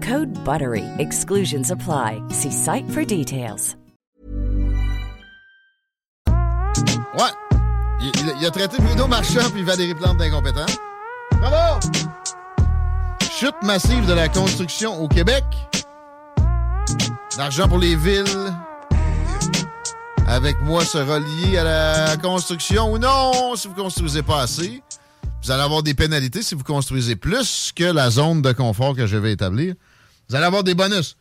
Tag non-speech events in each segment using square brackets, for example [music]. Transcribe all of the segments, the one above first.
Code BUTTERY. Exclusions apply. See site for details. Ouais. Il, il- a traité Bruno Marchand puis Valérie Plante d'incompétents. Bravo! Chute massive de la construction au Québec. L'argent pour les villes. Avec moi sera lié à la construction ou non si vous construisez pas assez. Vous allez avoir des pénalités si vous construisez plus que la zone de confort que je vais établir. Vous allez avoir des bonus.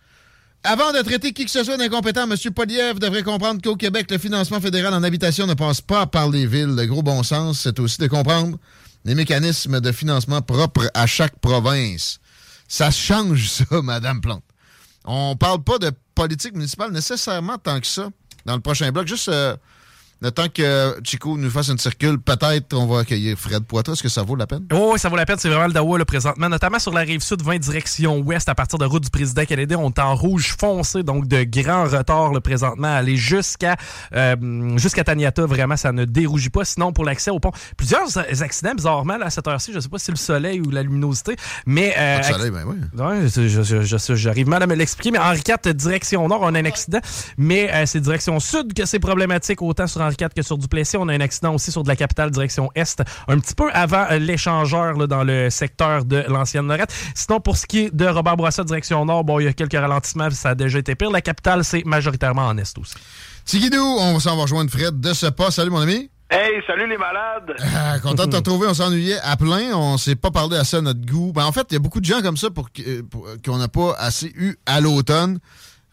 Avant de traiter qui que ce soit d'incompétent, M. Poliev devrait comprendre qu'au Québec, le financement fédéral en habitation ne passe pas par les villes. Le gros bon sens, c'est aussi de comprendre les mécanismes de financement propres à chaque province. Ça change ça, [laughs] Madame Plante. On parle pas de politique municipale nécessairement tant que ça dans le prochain bloc. Juste euh, le temps que Chico nous fasse une circule, peut-être on va accueillir Fred Poitras. Est-ce que ça vaut la peine? Oh, oui, ça vaut la peine. C'est vraiment le Dawa là, présentement, notamment sur la rive sud, 20 direction ouest, à partir de route du président canadien. On est en rouge foncé, donc de grands retards là, présentement. Aller jusqu'à euh, jusqu'à Taniata, vraiment, ça ne dérougit pas. Sinon, pour l'accès au pont, plusieurs accidents, bizarrement, là, à cette heure-ci, je sais pas si c'est le soleil ou la luminosité, mais... euh, Pas de soleil, ben oui. Ouais, je- je- je- je- j'arrive mal à me l'expliquer, mais Henri IV, direction nord, on a un accident, mais euh, c'est direction sud que c'est problématique, autant sur Henri Que sur Duplessis. On a un accident aussi sur de la capitale, direction est, un petit peu avant euh, l'échangeur là, dans le secteur de l'ancienne Lorette. Sinon, pour ce qui est de Robert Bourassa, direction nord, bon, il y a quelques ralentissements, ça a déjà été pire. La capitale, c'est majoritairement en est aussi. Tigidou, on s'en va rejoindre Fred de ce pas. Salut, mon ami. Hey, salut les malades! Ah, content de te retrouver. On s'ennuyait à plein. On s'est pas parlé assez à notre goût. Ben, en fait, il y a beaucoup de gens comme ça pour, que- pour- qu'on n'a pas assez eu à l'automne.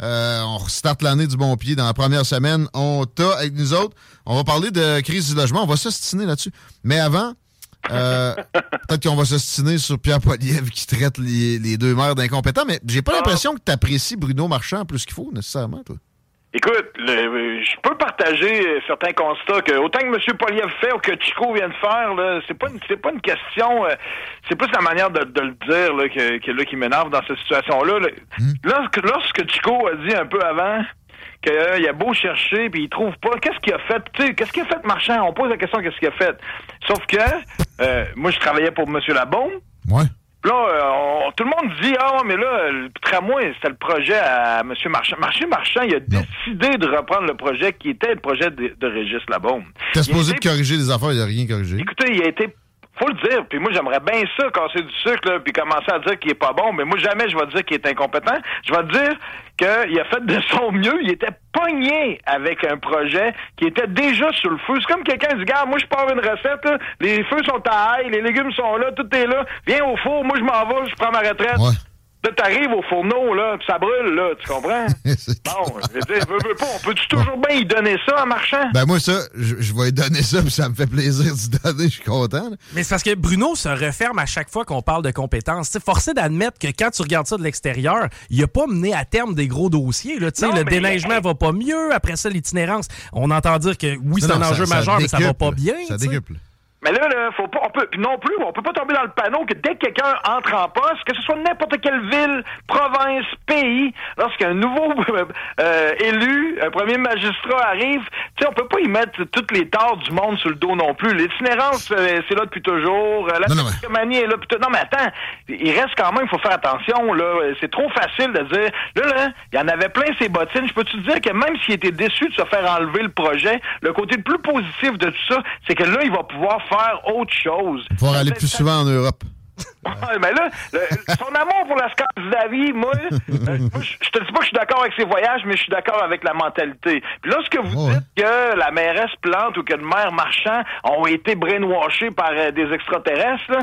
Euh, on starte l'année du bon pied dans la première semaine. On t'a avec nous autres. On va parler de crise du logement. On va s'ostiner là-dessus. Mais avant, euh, [laughs] peut-être qu'on va s'ostiner sur Pierre Poilievre qui traite les, les deux maires d'incompétents. Mais j'ai pas l'impression que tu apprécies Bruno Marchand plus qu'il faut, nécessairement, toi. Écoute, le- je peux partager euh, certains constats que autant que M. Poliev fait ou que Chico vient de faire, là, c'est pas une, c'est pas une question, euh, c'est plus la manière de, de le dire là, que, que là, qui m'énerve dans cette situation-là. là. Lorsque, lorsque Chico a dit un peu avant qu'il a beau chercher puis il trouve pas, qu'est-ce qu'il a fait? Tu sais, qu'est-ce qu'il a fait Marchand? On pose la question qu'est-ce qu'il a fait? Sauf que euh, moi je travaillais pour M. Labaume. Ouais. Là, euh, on- tout le monde dit Ah, mais là, le tramway, c'était le projet à M. Marchand. Marché Marchand, il a décidé de reprendre le projet qui était le projet de, de Régis Labaume. T'es supposé été- de corriger des affaires, il n'a rien corrigé. Écoutez, il a été. Faut le dire, puis moi j'aimerais bien ça, casser du sucre, puis commencer à dire qu'il est pas bon, mais moi jamais je vais dire qu'il est incompétent. Je vais dire qu'il a fait de son mieux, il était pogné avec un projet qui était déjà sur le feu. C'est comme quelqu'un dit, gars, moi je pars une recette, là, les feux sont à ail, les légumes sont là, tout est là, viens au four, moi je m'en vais, je prends ma retraite. Là, t'arrives au fourneau, là, puis ça brûle, là, tu comprends? [laughs] bon, je veux dire, veux, veux pas, on peut-tu toujours bien y donner ça en marchand? Ben moi, ça, je, je vais lui donner ça, puis ça me fait plaisir d'y donner, je suis content. là. Mais c'est parce que Bruno se referme à chaque fois qu'on parle de compétences. C'est forcé d'admettre que quand tu regardes ça de l'extérieur, il a pas mené à terme des gros dossiers. Là. Tu sais, Non, le mais- déneigement va pas mieux. Après ça, l'itinérance. On entend dire que oui, c'est un non, enjeu ça- ça majeur, mais ça va pas bien. Ça tu sais. décuple. Mais là, là, faut pas, on peut, puis non plus, on peut pas tomber dans le panneau que dès que quelqu'un entre en poste, que ce soit n'importe quelle ville, province, pays, lorsqu'un nouveau [laughs] euh, élu, un premier magistrat arrive, tu sais, on peut pas y mettre toutes les torts du monde sur le dos non plus. L'itinérance, euh, c'est là depuis toujours. Euh, La Non, est là depuis toujours. Non, mais attends, il reste quand même, il faut faire attention, là. C'est trop facile de dire, là, là, il y en avait plein ses bottines. Je peux te dire que même s'il était déçu de se faire enlever le projet, le côté le plus positif de tout ça, c'est que là, il va pouvoir faire autre chose. Pouvoir aller plus souvent en Europe. Ouais, mais là, le- son amour pour la Scandinavie, moi, euh, [laughs] moi, je te dis pas que je suis d'accord avec ses voyages, mais je suis d'accord avec la mentalité. Puis lorsque vous Ouais. dites que la mairesse Plante ou que le maire Marchand ont été brainwashés par euh, des extraterrestres, là,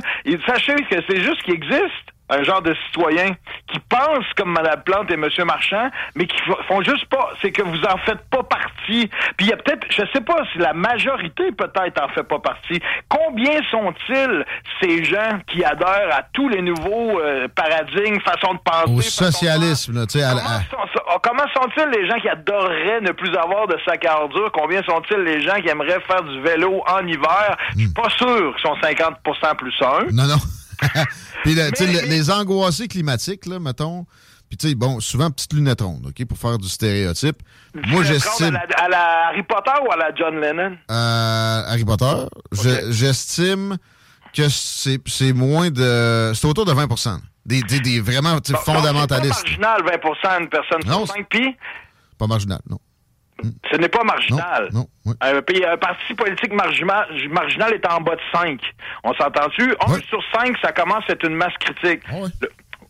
sachez que c'est juste qu'il existe un genre de citoyen qui pense comme Mme Plante et M. Marchand, mais qui font juste pas, c'est que vous en faites pas partie. Puis il y a peut-être, je sais pas si la majorité peut-être en fait pas partie. Combien sont-ils ces gens qui adhèrent à tous les nouveaux euh, paradigmes, façons de penser, Au de socialisme, tu sais, la- Comment à- sont, so- comment sont-ils les gens qui adoreraient ne plus avoir de sac à ordures? Combien sont-ils les gens qui aimeraient faire du vélo en hiver? Je Hmm. suis pas sûr qu'ils sont 50% plus un. Non, non. [laughs] Puis, tu sais, Mais- le- les angoissés climatiques, là, mettons. Puis, tu sais, bon, souvent, petite lunette ronde, OK, pour faire du stéréotype. Moi, À j'estime. la, à la Harry Potter ou à la John Lennon? Euh, Harry Potter, je- j'estime que c'est moins de. C'est autour de 20 Des, des, des vraiment Donc, fondamentalistes. C'est pas marginal, 20 une personne Non, sur 5, puis? Pas marginal, non. Ce n'est pas Non, marginal. non, oui. Un, pays- un parti politique marginal, marginal est en bas de 5. On s'entend-tu? 1 Ouais. sur 5, ça commence à être une masse critique. Ah ouais. Le-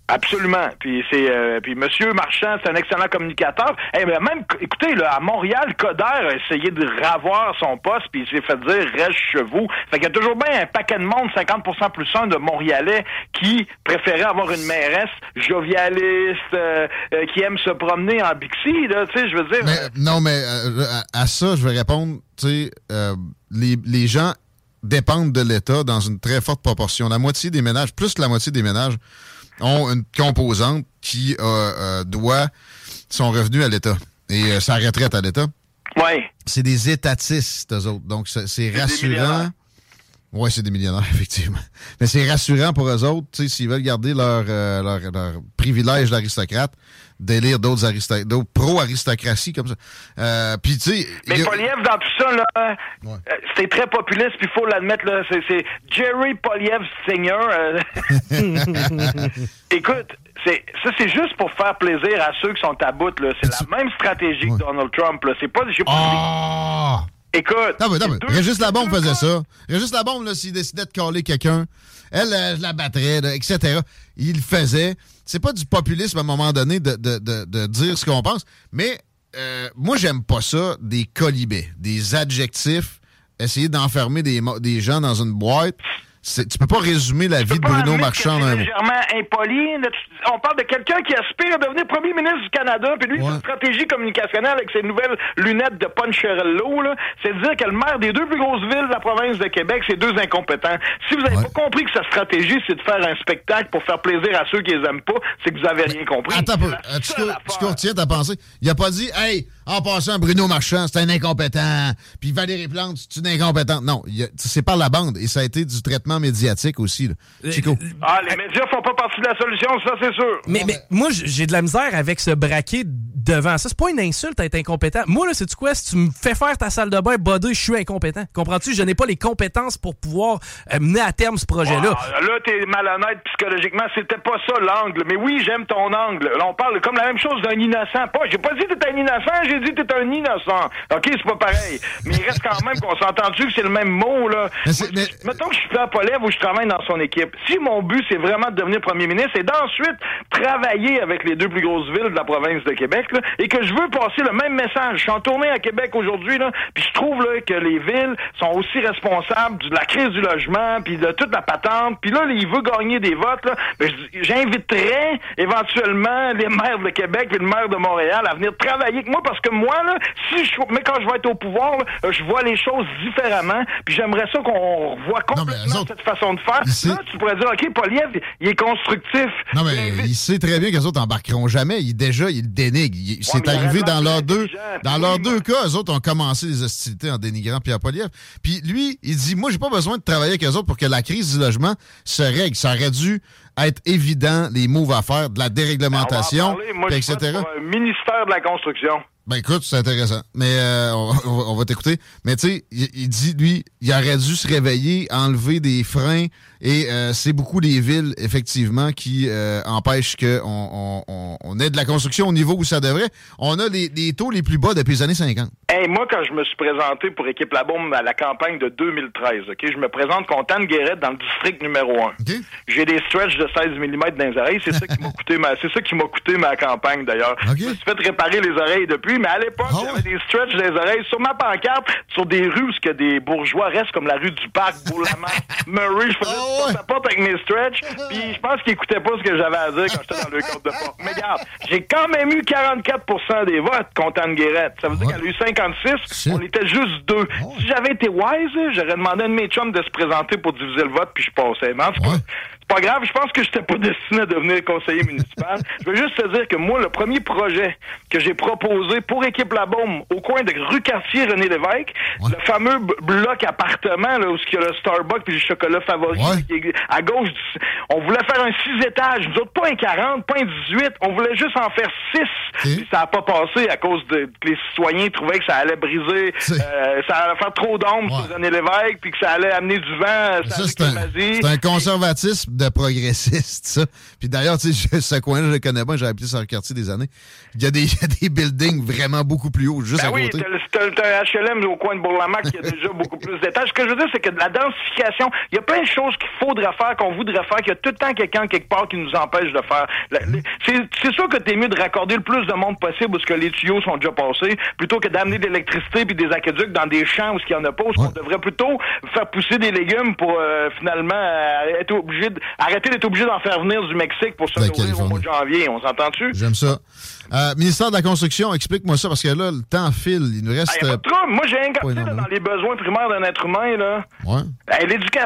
Absolument. Puis c'est euh, puis Monsieur Marchand, c'est un excellent communicateur. Eh mais même écoutez là, à Montréal, Coder a essayé de ravoir son poste puis il s'est fait dire reste chez vous. Fait qu'il y a toujours bien un paquet de monde, 50% plus un de Montréalais qui préférait avoir une mairesse jovialiste euh, euh, qui aime se promener en Bixi là, tu sais, je veux dire. Non, mais euh, à, à ça, je vais répondre, tu sais, euh, les, les gens dépendent de l'État dans une très forte proportion. La moitié des ménages, plus que la moitié des ménages, ont une composante qui euh, euh, doit son revenu à l'État et euh, sa retraite à l'État. ouais. C'est des étatistes, eux autres. Donc, c'est rassurant. Oui, c'est des millionnaires, [laughs] effectivement. Mais c'est rassurant pour eux autres, tu sais, s'ils veulent garder leur, euh, leur, leur privilège d'aristocrate, d'élire d'autres aristo- d'autres pro-aristocratie comme ça. Euh, Puis, tu sais... Mais a- Poliev, dans tout ça, là, Ouais. euh, c'était très populiste, puis il faut l'admettre, là, c'est, Jerry Poliev Senior. [laughs] Écoute, c'est, ça, c'est juste pour faire plaisir à ceux qui sont à bout, là. C'est la même stratégie Ouais. que Donald Trump, là. C'est pas, j'ai pas Ah! Écoute. Non, mais, non, mais Régis Labombe faisait ça. Régis Labombe, là, s'il décidait de caler quelqu'un, elle, euh, je la battrais, là, etc. Il le faisait. C'est pas du populisme à un moment donné de, de, de, de dire ce qu'on pense, mais euh, moi, j'aime pas ça, des colibets, des adjectifs, essayer d'enfermer des, des gens dans une boîte. Tu peux pas résumer la Tu vie de Bruno Marchand c'est légèrement impoli. Là, tu- On parle de quelqu'un qui aspire à devenir premier ministre du Canada, puis lui, Ouais. sa stratégie communicationnelle avec ses nouvelles lunettes de Poncherello, c'est de dire que le maire des deux plus grosses villes de la province de Québec, c'est deux incompétents. Si vous avez Ouais. pas compris que sa stratégie, c'est de faire un spectacle pour faire plaisir à ceux qui les aiment pas, c'est que vous avez rien compris. Attends Tu, affaire. tu courtiers ta pensée? Il a pas dit, hey, en passant, Bruno Marchand, c'est un incompétent. Puis Valérie Plante, c'est une incompétente. Non, c'est par la bande. Et ça a été du traitement médiatique aussi. là. Chico. Ah, les médias font pas partie de la solution, ça, c'est sûr. Mais, mais moi, j'ai de la misère avec ce braquet devant ça. C'est pas une insulte à être incompétent. Moi, là, c'est-tu quoi? Si tu me fais faire ta salle de bain, body, je suis incompétent. Comprends-tu? Je n'ai pas les compétences pour pouvoir euh, mener à terme ce projet-là. Ah, là, t'es malhonnête psychologiquement. C'était pas ça l'angle. Mais oui, j'aime ton angle. Là, on parle comme la même chose d'un innocent. Pas, j'ai pas dit que t'es un innocent, j'ai dit que t'es un innocent. OK, c'est pas pareil. Mais il reste quand même qu'on s'est entendu que c'est le même mot, là. Mais mais- Mettons que je suis à Polève ou je travaille dans son équipe. Si mon but, c'est vraiment de devenir premier ministre et d'ensuite travailler avec les deux plus grosses villes de la province de Québec, là, et que je veux passer le même message. Je suis en tournée à Québec aujourd'hui, là, puis je trouve là, que les villes sont aussi responsables de la crise du logement, puis de toute la patente. Puis là, il veut gagner des votes. Là, Ben, j'inviterais éventuellement les maires de Québec et le maire de Montréal à venir travailler avec moi parce que moi, là, si je, mais quand je vais être au pouvoir, là, je vois les choses différemment. Puis j'aimerais ça qu'on revoie Non, complètement autres, cette façon de faire. Là, tu pourrais dire, OK, Poliev, il est constructif. Non, mais il sait très bien que les autres embarqueront jamais. Il, déjà, il dénigre. Il- c'est arrivé dans leurs deux, dans leurs deux cas. Eux autres ont commencé les hostilités en dénigrant Pierre Poliev. Puis lui, il dit, moi, j'ai pas besoin de travailler avec eux autres pour que la crise du logement se règle. Ça aurait dû être évident, les moves à faire, de la On va en déréglementation, parler. Moi, etc. pour un ministère de la construction. Ben écoute, c'est intéressant. Mais euh, [laughs] on, va- on va t'écouter. Mais tu sais, il, il dit, lui, il aurait dû se réveiller, enlever des freins. Et euh, c'est beaucoup des villes, effectivement, qui euh, empêchent qu'on on, on, on ait de la construction au niveau où ça devrait. On a les, les taux les plus bas depuis les années 50. Hey, moi, quand je me suis présenté pour Équipe La Bombe à la campagne de 2013, OK, je me présente contre Anne Guérette dans le district numéro 1. OK? J'ai des stretches de 16 mm dans les oreilles. C'est ça qui m'a coûté ma, c'est ça qui m'a coûté ma campagne, d'ailleurs. OK. Je me suis fait réparer les oreilles depuis, mais à l'époque, Ah j'avais des stretches les oreilles sur ma pancarte, sur des rues où des bourgeois restent, comme la rue du Parc, Bourg-la-Marche, [laughs] Murray. Je faisais Ah porte ouais? à porte avec mes stretches, puis je pense qu'ils écoutaient pas ce que j'avais à dire quand j'étais dans le compte de porte. Mais regarde, j'ai quand même eu 44% des votes contre Anne Guérette. Ça veut dire qu'elle a eu 56, Shit. on était juste deux. Si j'avais été wise, j'aurais demandé à un de mes chums de se présenter pour diviser le vote, puis je passais. Mais en tout cas, Ouais. Pas grave, je pense que j'étais pas [laughs] destiné à devenir conseiller municipal. je veux juste te dire que moi, le premier projet que j'ai proposé pour Équipe La Baume, au coin de rue Cartier René Lévesque, Ouais. le fameux bloc appartement, là, où il y a le Starbucks puis le chocolat favori, Ouais. à gauche, on voulait faire un 6 étages. Nous autres, pas un 40, pas un 18, on voulait juste en faire 6. Puis ça a pas passé à cause de que les citoyens trouvaient que ça allait briser, euh, ça allait faire trop d'ombre Ouais. sur René Lévesque, puis que ça allait amener du vent, Ça, ça c'est un, c'est un conservatisme de progressiste, ça. Puis d'ailleurs, tu sais, ce coin-là, je le connais pas, j'ai habité sur le quartier des années. Il y, a des, il y a des buildings vraiment beaucoup plus hauts, juste Ben à oui, côté. t'as HLM au coin de Bourg-la-Marque qui a déjà beaucoup plus d'étages. Ce que je veux dire, c'est que de la densification, il y a plein de choses qu'il faudrait faire, qu'on voudrait faire, qu'il y a tout le temps quelqu'un quelque part qui nous empêche de faire. Les- C'est sûr que t'es mieux de raccorder le plus de monde possible où ce que les tuyaux sont déjà passés, plutôt que d'amener de l'électricité puis des aqueducs dans des champs où ce qu'il y en a pas, où ce Ouais. qu'on devrait plutôt faire pousser des légumes pour euh, finalement euh, être obligé de- arrêter d'être obligé d'en faire venir du Mexique pour se nourrir au mois de janvier. On s'entend-tu? J'aime ça. Euh, ministère de la Construction, explique-moi ça, parce que là, le temps file. Il nous Ah, reste... y a pas de trouble. Moi, j'ai un énormément. dans les besoins primaires d'un être humain, là. euh, ouais. L'éducation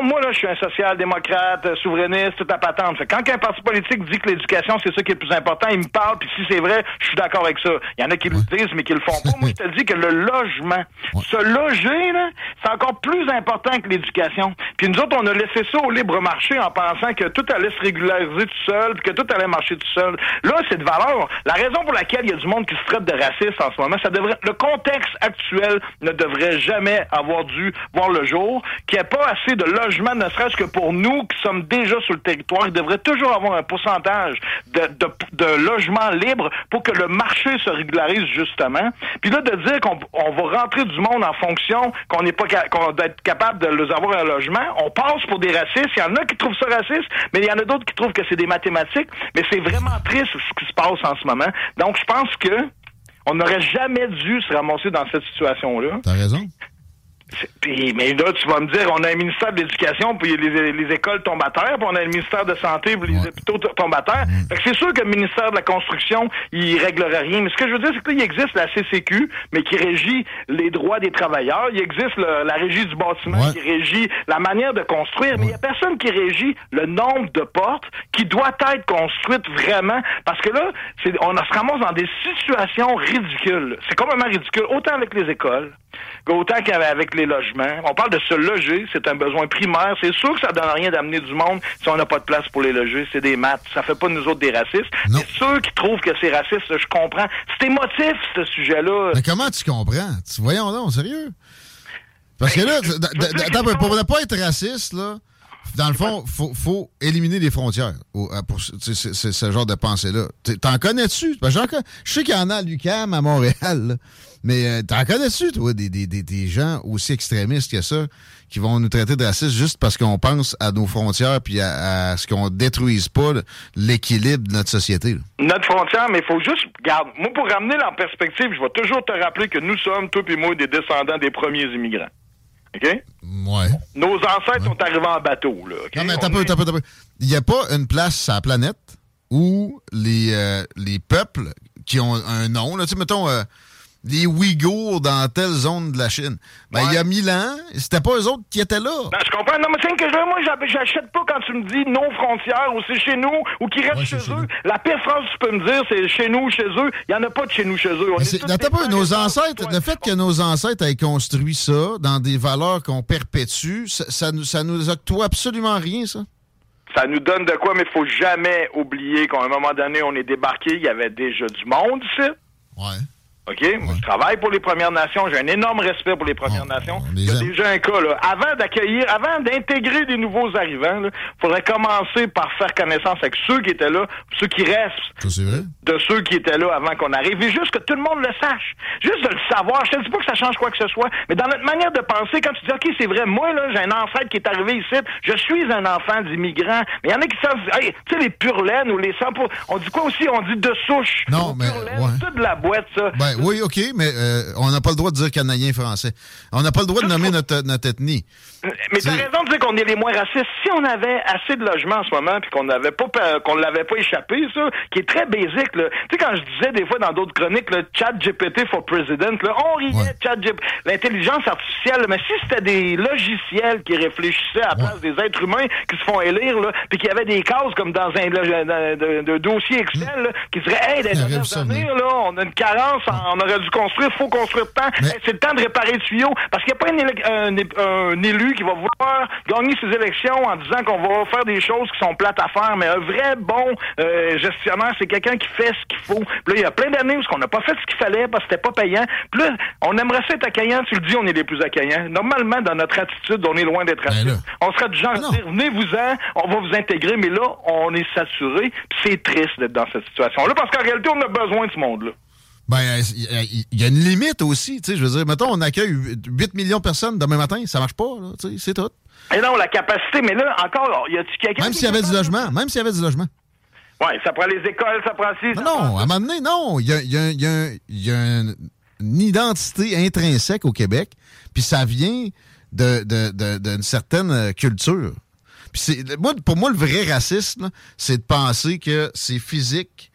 Moi, là, je suis un social-démocrate, euh, souverainiste, toute la patente. Fait quand un parti politique dit que l'éducation, c'est ça qui est le plus important, il me parle, puis si c'est vrai, je suis d'accord avec ça. Il y en a qui le disent, mais qui le font pas. Moi, je te dis que le logement, se loger, là, c'est encore plus important que l'éducation. Puis nous autres, on a laissé ça au libre marché en pensant que tout allait se régulariser tout seul, puis que tout allait marcher tout seul. Là, c'est de valeur. La raison pour laquelle il y a du monde qui se traite de raciste en ce moment, ça devrait, le contexte actuel ne devrait jamais avoir dû voir le jour, qu'il n'y ait pas assez de logements, ne serait-ce que pour nous qui sommes déjà sur le territoire, il devrait toujours avoir un pourcentage de, de, de logements libres pour que le marché se régularise justement. Puis là, de dire qu'on on va rentrer du monde en fonction qu'on n'est pas qu'on doit être capable de les avoir un logement, on passe pour des racistes. Il y en a qui trouvent ça raciste, mais il y en a d'autres qui trouvent que c'est des mathématiques. Mais c'est vraiment triste ce qui se passe en ce moment. Donc, je pense que on n'aurait jamais dû se ramasser dans cette situation-là. T'as raison. Puis, mais là, tu vas me dire, on a un ministère de l'Éducation, puis les, les, écoles tombent à terre, puis on a un ministère de Santé, puis les hôpitaux tombent à terre. Fait que c'est sûr que le ministère de la Construction, il réglerait rien. Mais ce que je veux dire, c'est qu'il existe la CCQ, mais qui régit les droits des travailleurs. Il existe la régie du bâtiment qui régit la manière de construire. Mais il n'y a personne qui régit le nombre de portes qui doit être construites vraiment. Parce que là, on se ramasse dans des situations ridicules. C'est complètement ridicule. Autant avec les écoles, autant qu'avec les logements. On parle de se loger, c'est un besoin primaire. C'est sûr que ça donne rien d'amener du monde si on n'a pas de place pour les loger. C'est des maths. Ça fait pas de nous autres des racistes. Mais ceux qui trouvent que c'est raciste, je comprends. C'est émotif, ce sujet-là. Mais comment tu comprends? Voyons donc, sérieux? Parce que là, ben, pour ne pas être raciste, là, dans le fond, faut, faut éliminer les frontières pour ce genre de pensée-là. T'en connais-tu? Je sais qu'il y en a à l'UQAM, à Montréal, mais euh, t'en connais-tu, toi, des, des, des, gens aussi extrémistes que ça, qui vont nous traiter de racistes juste parce qu'on pense à nos frontières puis à, ce qu'on détruise pas l'équilibre de notre société? Notre frontière, mais il faut juste, regarde, moi, pour ramener en perspective, je vais toujours te rappeler que nous sommes, toi et moi, des descendants des premiers immigrants. OK? Ouais. Nos ancêtres sont arrivés en bateau, là. Non, mais t'as peu, t'as peu, t'as peu. Il n'y a pas une place sur la planète où les, euh, les peuples qui ont un nom, là, tu sais, mettons, euh, les Ouïghours dans telle zone de la Chine. Ben, il y a mille ans, c'était pas eux autres qui étaient là. Ben, je comprends. Non, mais c'est que moi, j'achète pas quand tu me dis non frontières ou c'est chez nous ou qui restent chez eux. La pire phrase que tu peux me dire, c'est chez nous, chez eux. Il y en a pas de chez nous, chez eux. pas, nos ancêtres, le fait que nos ancêtres aient construit ça dans des valeurs qu'on perpétue, ça, ça, ça nous octroie absolument rien, ça. Ça nous donne de quoi, mais il faut jamais oublier qu'à un moment donné, on est débarqué, il y avait déjà du monde ici. Ouais. OK? Moi, je travaille pour les Premières Nations. J'ai un énorme respect pour les Premières ah, Nations. Il y a déjà un cas, là. Avant d'accueillir, avant d'intégrer des nouveaux arrivants, il faudrait commencer par faire connaissance avec ceux qui étaient là, ceux qui restent de ceux qui étaient là avant qu'on arrive. Et juste que tout le monde le sache. Juste de le savoir. Je te dis pas que ça change quoi que ce soit, mais dans notre manière de penser, quand tu dis, OK, c'est vrai, moi, là, j'ai un ancêtre qui est arrivé ici, je suis un enfant d'immigrants. Mais il y en a qui savent, hey, tu sais, les purlaines ou les sans On dit quoi aussi? On dit de souche. Non, mais. C'est de la boîte, ça. Ben, ben, oui, OK, mais euh, on n'a pas le droit de dire Canadien français. On n'a pas le droit de nommer notre, notre ethnie. Mais t'as raison de dire qu'on est les moins racistes. Si on avait assez de logements en ce moment, puis qu'on n'avait pas qu'on l'avait pas échappé, ça, qui est très basique, là. Tu sais, quand je disais des fois dans d'autres chroniques, le chat GPT for president, là, on riait chat GPT, l'intelligence artificielle, mais si c'était des logiciels qui réfléchissaient à la place des êtres humains qui se font élire, là, puis qu'il y avait des cases comme dans un de, dossier Excel, là, qui serait, hey, dernières là, on a une carence, on aurait dû construire, faut construire de temps, c'est le temps de réparer le tuyau, parce qu'il n'y a pas un élu qui va vouloir gagner ses élections en disant qu'on va faire des choses qui sont plates à faire, mais un vrai bon euh, gestionnaire, c'est quelqu'un qui fait ce qu'il faut. Puis là, il y a plein d'années où on n'a pas fait ce qu'il fallait parce que c'était pas payant. Puis là, on aimerait ça être accueillant. Tu le dis, on est les plus accueillants. Normalement, dans notre attitude, on est loin d'être ben On serait du genre à dire, venez-vous-en, on va vous intégrer, mais là, on est saturé. c'est triste d'être dans cette situation-là parce qu'en réalité, on a besoin de ce monde-là. Ben, il y a une limite aussi, tu sais, je veux dire, mettons, on accueille 8 millions de personnes demain matin, ça marche pas, tu sais, c'est tout. Et non, la capacité, mais là, encore, y a-tu quelqu'un... Même s'il y avait du logement, même s'il y avait du logement. Oui, ça prend les écoles, ça prend six... Non, non, à un moment donné, non, il y a, y a, y a, y a une, identité intrinsèque au Québec, puis ça vient d'une de, de, certaine culture. Puis moi, pour moi, le vrai racisme, c'est de penser que c'est physique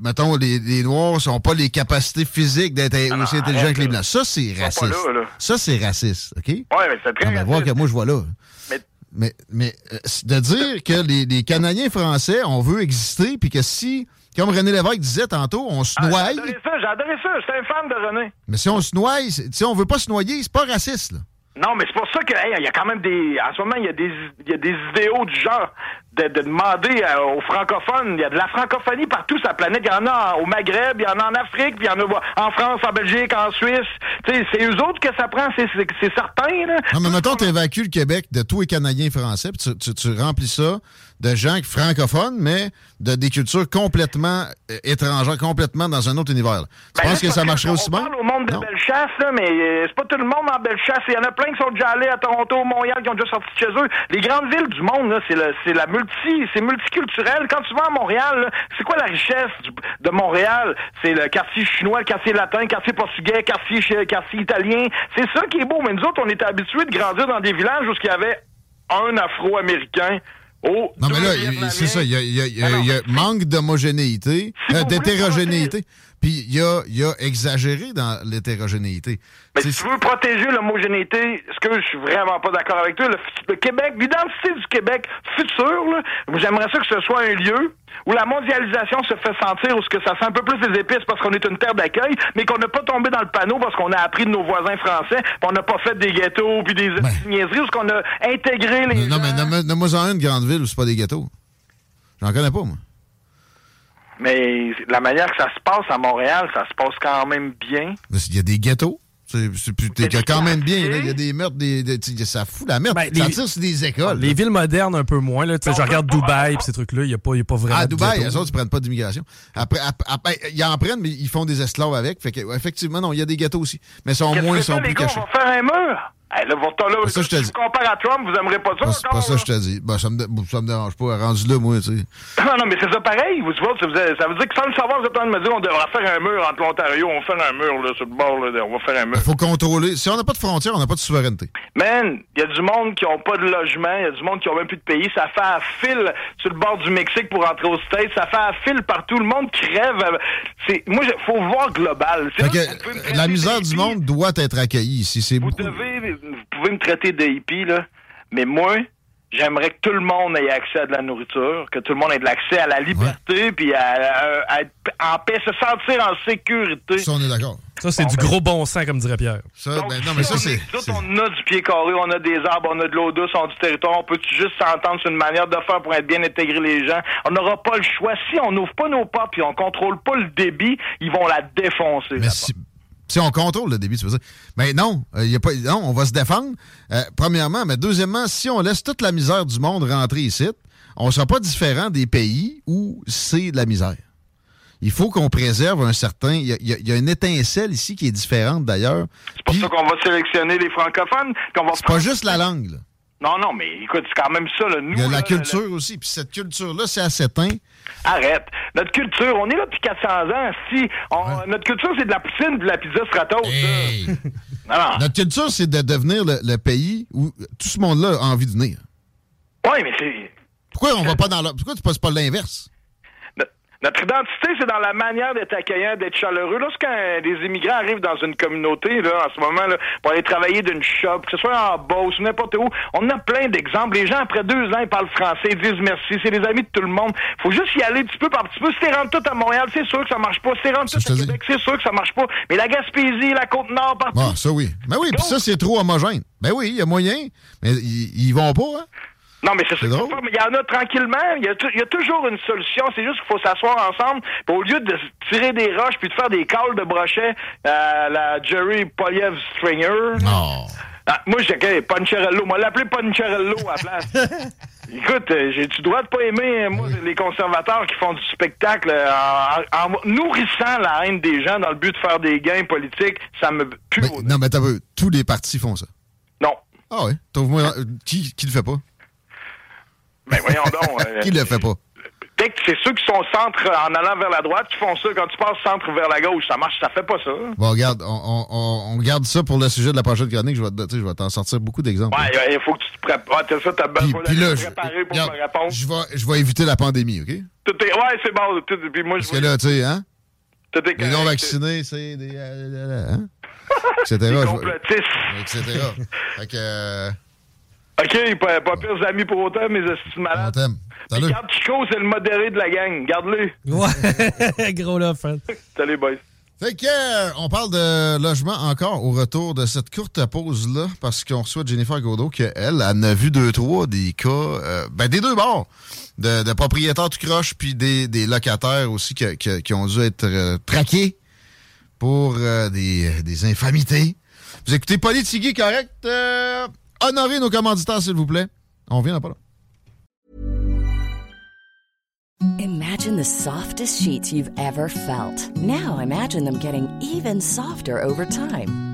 mettons, les, les Noirs n'ont pas les capacités physiques d'être aussi intelligents que les Blancs. Ça, c'est raciste. Ça, c'est raciste, OK? Oui, mais c'est très On va voir que moi, je vois là. Mais, mais, euh, de dire que les, les, Canadiens français, on veut exister, puis que si, comme René Lévesque disait tantôt, on se ah, noie... Adoré ça, j'ai adoré ça. J'étais un fan de René. Mais si on se noie, si on veut pas se noyer, c'est pas raciste, là. Non, mais c'est pour ça que il y a quand même des. En ce moment, il y a des il y a des idéaux du genre de, de demander aux francophones. Il y a de la francophonie partout sur la planète. Il y en a au Maghreb, il y en a en Afrique, puis il y en a en France, en Belgique, en Suisse. C'est eux autres que ça prend, c'est certain. Là. Non, mais mettons, tu évacues le Québec de tous les Canadiens français, puis tu, tu, tu remplis ça de gens francophones, mais de des cultures complètement euh, étrangères, complètement dans un autre univers. Tu ben penses que ça marcherait aussi bien? On parle au monde de Bellechasse, là, mais euh, c'est pas tout le monde en Bellechasse. Il y en a plein qui sont déjà allés à Toronto, Montréal, qui ont déjà sorti de chez eux. Les grandes villes du monde, c'est la, la multi, c'est multiculturel. Quand tu vas à Montréal, c'est quoi la richesse de Montréal? C'est le quartier chinois, le quartier latin, le quartier portugais, le quartier, quartier italien. C'est ça qui est beau. Mais nous autres, on était habitués de grandir dans des villages où il y avait un Afro-Américain. Oh, non, mais là, c'est ça. Il y a, manque d'homogénéité, euh, d'hétérogénéité. Puis il y a, y a exagéré dans l'hétérogénéité. Mais si tu veux protéger l'homogénéité, ce que je suis vraiment pas d'accord avec toi, le, Québec, l'identité du Québec futur, j'aimerais ça que ce soit un lieu où la mondialisation se fait sentir, où ce que ça sent un peu plus les épices parce qu'on est une terre d'accueil, mais qu'on n'a pas tombé dans le panneau parce qu'on a appris de nos voisins français, puis on n'a pas fait des ghettos puis des ben. niaiseries, où qu'on a intégré les. Non, mais nomme-moi en une grande ville où c'est pas des ghettos. J'en connais pas, moi. Mais la manière que ça se passe à Montréal, ça se passe quand même bien. Il y a des ghettos. C'est quand même bien. Il y a des meurtres, des, ça fout la merde. Ben, ça tire sur des écoles. Les villes modernes, un peu moins. Là. Je regarde Dubaï et ces trucs-là. Il n'y a, pas, a pas vraiment. À Dubaï, les autres, ils prennent pas d'immigration. Après, après, ils en prennent, mais ils font des esclaves avec. Fait que, effectivement, non, il y a des ghettos aussi. Mais ils sont moins, ils sont plus cachés. On va faire un mur? Hey, là, votre, là, ça, je te dis. compare à Trump, vous aimerez pas ça. C'est pas ça je te dis. Ben, ça, me, ça me dérange pas. Rendu là, moi, tu sais. [laughs] Non, non, mais c'est ça pareil. Vous, vois, ça, veut dire que sans le savoir, vous êtes en train de me dire on devra faire un mur entre l'Ontario. On va faire un mur là, sur le bord. Là, on va faire un mur. Il faut contrôler. Si on n'a pas de frontières, on n'a pas de souveraineté. Man, il y a du monde qui n'a pas de logement. Il y a du monde qui n'a même plus de pays. Ça fait un fil sur le bord du Mexique pour rentrer aux States. Ça fait un fil partout. Le monde crève. C'est, moi, il faut voir global. Que, la misère du monde doit être accueillie ici. Vous, devez, vous pouvez me traiter de hippie, là, mais moi, j'aimerais que tout le monde ait accès à de la nourriture, que tout le monde ait de l'accès à la liberté, puis à, être en paix, se sentir en sécurité. Ça, on est d'accord. Ça, c'est du ben, gros bon sens, comme dirait Pierre. Ça, ben, non, mais ça, c'est. on a du pied carré, on a des arbres, on a de l'eau douce, on a du territoire. On peut juste s'entendre sur une manière de faire pour être bien intégré les gens? On n'aura pas le choix. Si on n'ouvre pas nos pas puis on contrôle pas le débit, ils vont la défoncer. Mais si on contrôle le débit, tu veux dire. Mais non, euh, y a pas, non on va se défendre. Euh, premièrement, mais deuxièmement, si on laisse toute la misère du monde rentrer ici, on ne sera pas différent des pays où c'est de la misère. Il faut qu'on préserve un certain. Il y, a une étincelle ici qui est différente d'ailleurs. C'est pour ça qu'on va sélectionner les francophones. C'est pas juste la langue, là. Non, non, mais écoute, c'est quand même ça. Là. Nous, il y a la culture aussi. Puis cette culture-là, c'est assez teint. Arrête. Notre culture, on est là depuis 400 ans. Si Notre culture, c'est de la poutine et de la pizza stratos. Hey. [laughs] Notre culture, c'est de devenir le, pays où tout ce monde-là a envie de venir. Oui, mais c'est... Pourquoi on va pas dans la... Pourquoi tu passes pas l'inverse? Notre identité, c'est dans la manière d'être accueillant, d'être chaleureux. Lorsqu'un des immigrants arrivent dans une communauté, là, en ce moment, là, pour aller travailler d'une shop, que ce soit en Beauce ou n'importe où, on a plein d'exemples. Les gens, après deux ans, ils parlent français, ils disent merci. C'est des amis de tout le monde. faut juste y aller petit peu par petit peu. Si t'es rendu tout à Montréal, c'est sûr que ça marche pas. Si t'es rendu tout à Québec, c'est sûr que ça marche pas. Mais la Gaspésie, la Côte-Nord, partout. Ah, ça oui. Mais oui, puis ça, c'est trop homogène. Ben oui, il y a moyen. Mais ils vont pas, hein? Non, mais c'est ça. Il y en a tranquillement. Il y a, toujours une solution. C'est juste qu'il faut s'asseoir ensemble. au lieu de tirer des roches puis de faire des calls de brochet à la Jerry Poliev Stringer. Non. Ah, moi, j'ai Poncherello. Moi, l'appeler Poncherello à la place. [laughs] Écoute, euh, j'ai-tu droit de pas aimer, euh, moi, les conservateurs qui font du spectacle euh, en, nourrissant la haine des gens dans le but de faire des gains politiques, ça me pue. non, mais t'as vu, tous les partis font ça. Non. Ah oui? Qui, qui le fait pas? Mais ben, voyons donc. [laughs] Euh, Qui le fait pas? C'est ceux qui sont centre en allant vers la droite qui font ça. Quand tu passes centre vers la gauche, ça marche, ça fait pas ça. Bon, regarde, on, on, on garde ça pour le sujet de la prochaine chronique. Je vais, je vais t'en sortir beaucoup d'exemples. Ouais, il faut que tu te prépares. Ouais, ça, t'as besoin de te préparer pour me répondre. Je vais, je vais éviter la pandémie, OK? Tout est, ouais, c'est bon. Tout, puis moi, Parce que là, tu sais, hein? Tout est les non-vaccinés, c'est des... Euh, hein? [laughs] etc. Des complotistes. Etc. [laughs] fait que... Euh, OK, pas, pas pire amis pour autant, mais c'est malade. On t'aime. Salut. Regarde Chico, c'est le modéré de la gang. Garde-le. Ouais, [laughs] gros là, Fred. Salut, boys. Fait que, euh, on parle de logement encore au retour de cette courte pause-là, parce qu'on reçoit Jennifer Godot, qu'elle, elle a vu deux, trois des cas, euh, ben, des deux bords, de, propriétaires tout croche, puis des, des, locataires aussi qui, qui, ont dû être euh, traqués pour des, des infamités. Vous écoutez Politigui, correct? Honorer nos commanditaires, s'il vous plaît. On vient pas là. Imagine the softest sheets you've ever felt. Now imagine them getting even softer over time.